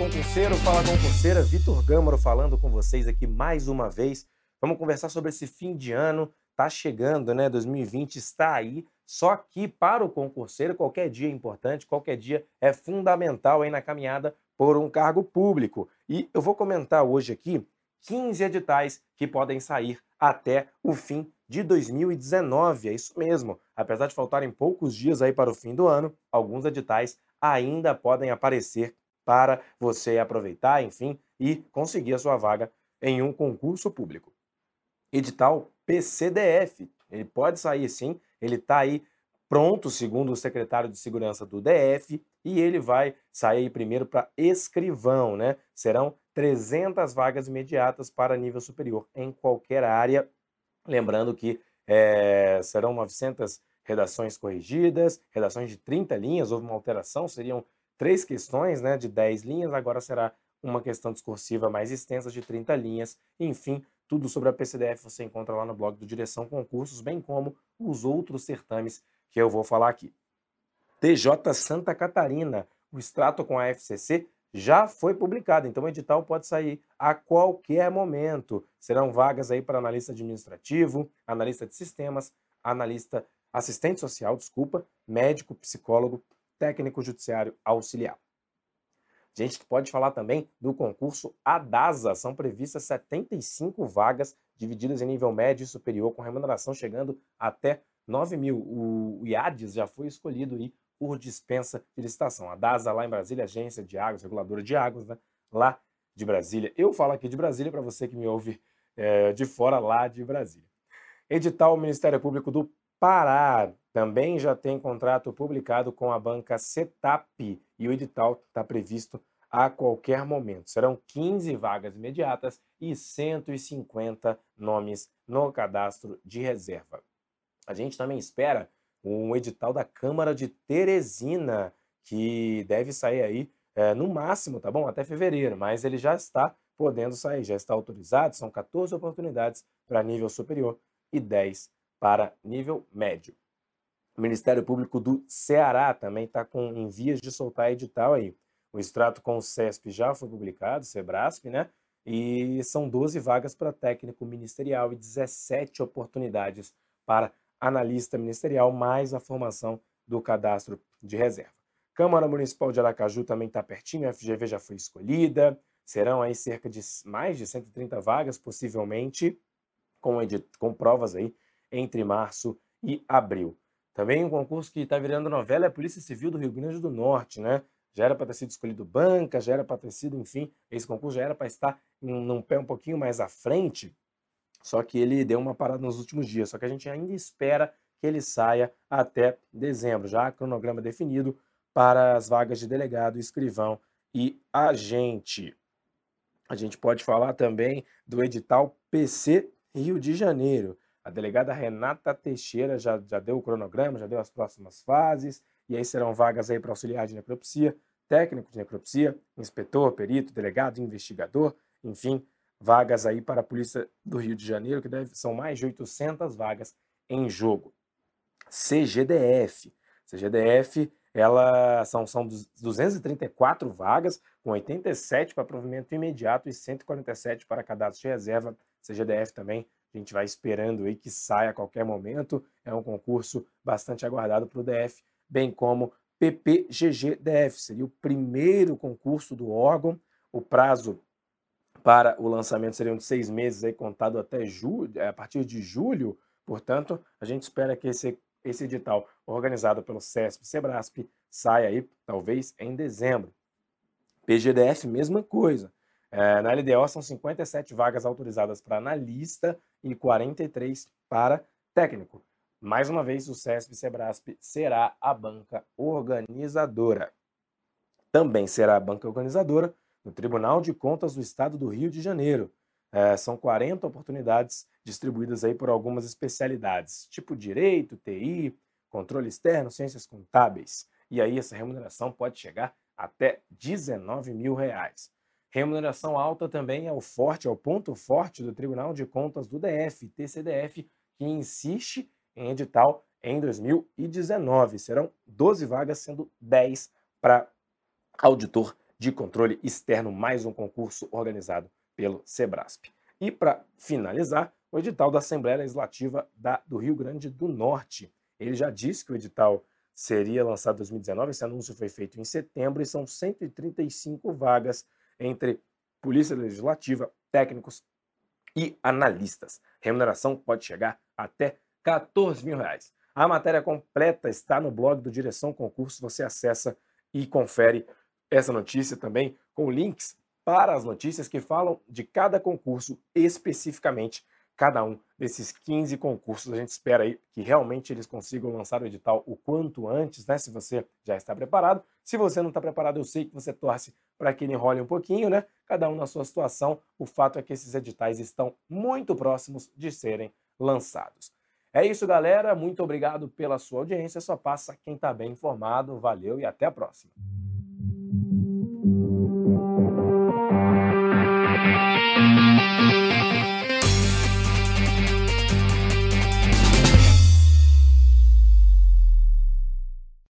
concurseiro, fala concurseira, Vitor Gâmaro falando com vocês aqui mais uma vez. Vamos conversar sobre esse fim de ano, tá chegando, né? 2020 está aí. Só que para o concurseiro, qualquer dia é importante, qualquer dia é fundamental aí na caminhada por um cargo público. E eu vou comentar hoje aqui 15 editais que podem sair até o fim de 2019. É isso mesmo. Apesar de faltarem poucos dias aí para o fim do ano, alguns editais ainda podem aparecer para você aproveitar, enfim, e conseguir a sua vaga em um concurso público. Edital PCDF, ele pode sair sim, ele está aí pronto, segundo o secretário de Segurança do DF, e ele vai sair primeiro para escrivão, né? Serão 300 vagas imediatas para nível superior em qualquer área. Lembrando que é, serão 900 redações corrigidas, redações de 30 linhas, houve uma alteração, seriam três questões né, de 10 linhas, agora será uma questão discursiva mais extensa de 30 linhas. Enfim, tudo sobre a PCDF você encontra lá no blog do Direção Concursos, bem como os outros certames que eu vou falar aqui. TJ Santa Catarina, o extrato com a FCC já foi publicado, então o edital pode sair a qualquer momento. Serão vagas aí para analista administrativo, analista de sistemas, analista assistente social, desculpa, médico, psicólogo, técnico judiciário auxiliar. Gente pode falar também do concurso ADASA. São previstas 75 vagas divididas em nível médio e superior, com remuneração chegando até 9 mil. O IADES já foi escolhido aí por dispensa de licitação. A DASA lá em Brasília, Agência de Águas, Reguladora de Águas, né? lá de Brasília. Eu falo aqui de Brasília para você que me ouve é, de fora lá de Brasília. Edital Ministério Público do Pará também já tem contrato publicado com a banca Setap e o edital está previsto a qualquer momento. Serão 15 vagas imediatas e 150 nomes no cadastro de reserva. A gente também espera um edital da Câmara de Teresina, que deve sair aí é, no máximo, tá bom? Até fevereiro, mas ele já está podendo sair, já está autorizado. São 14 oportunidades para nível superior e 10 para nível médio. O Ministério Público do Ceará também está com em vias de soltar edital aí. O extrato com o CESP já foi publicado, Sebrasp, né? E são 12 vagas para técnico ministerial e 17 oportunidades para analista ministerial, mais a formação do cadastro de reserva. Câmara Municipal de Aracaju também está pertinho, a FGV já foi escolhida, serão aí cerca de mais de 130 vagas, possivelmente, com, com provas aí entre março e abril. Também um concurso que está virando novela é a Polícia Civil do Rio Grande do Norte, né? Já era para ter sido escolhido banca, já era para ter sido, enfim, esse concurso já era para estar num pé um pouquinho mais à frente, só que ele deu uma parada nos últimos dias. Só que a gente ainda espera que ele saia até dezembro. Já há cronograma definido para as vagas de delegado, escrivão e agente. A gente pode falar também do edital PC Rio de Janeiro. A delegada Renata Teixeira já, já deu o cronograma, já deu as próximas fases, e aí serão vagas aí para auxiliar de necropsia, técnico de necropsia, inspetor, perito, delegado, investigador, enfim, vagas aí para a Polícia do Rio de Janeiro, que deve, são mais de 800 vagas em jogo. CGDF. CGDF, ela são, são 234 vagas, com 87 para provimento imediato e 147 para cadastro de reserva. CGDF também a gente vai esperando aí que saia a qualquer momento. É um concurso bastante aguardado para o DF, bem como PPGG-DF. Seria o primeiro concurso do órgão. O prazo para o lançamento seriam de seis meses, aí, contado até julho, a partir de julho. Portanto, a gente espera que esse, esse edital, organizado pelo CESP e Sebrasp, saia aí, talvez, em dezembro. PGDF, mesma coisa. É, na LDO são 57 vagas autorizadas para analista e 43 para técnico. Mais uma vez, o CESP Sebrasp será a banca organizadora. Também será a banca organizadora no Tribunal de Contas do Estado do Rio de Janeiro. É, são 40 oportunidades distribuídas aí por algumas especialidades, tipo direito, TI, controle externo, ciências contábeis. E aí essa remuneração pode chegar até 19 mil reais. Remuneração alta também é o forte, é o ponto forte do Tribunal de Contas do DF, TCDF, que insiste em edital em 2019. Serão 12 vagas, sendo 10 para auditor de Controle Externo, mais um concurso organizado pelo Sebrasp. E para finalizar, o edital da Assembleia Legislativa da, do Rio Grande do Norte. Ele já disse que o edital seria lançado em 2019, esse anúncio foi feito em setembro e são 135 vagas entre Polícia Legislativa, técnicos e analistas. Remuneração pode chegar até 14 mil reais. A matéria completa está no blog do Direção Concurso, você acessa e confere essa notícia também com links para as notícias que falam de cada concurso especificamente cada um desses 15 concursos. A gente espera aí que realmente eles consigam lançar o edital o quanto antes, né? Se você já está preparado. Se você não está preparado, eu sei que você torce para que ele enrole um pouquinho, né? Cada um na sua situação. O fato é que esses editais estão muito próximos de serem lançados. É isso, galera. Muito obrigado pela sua audiência. Só passa quem está bem informado. Valeu e até a próxima.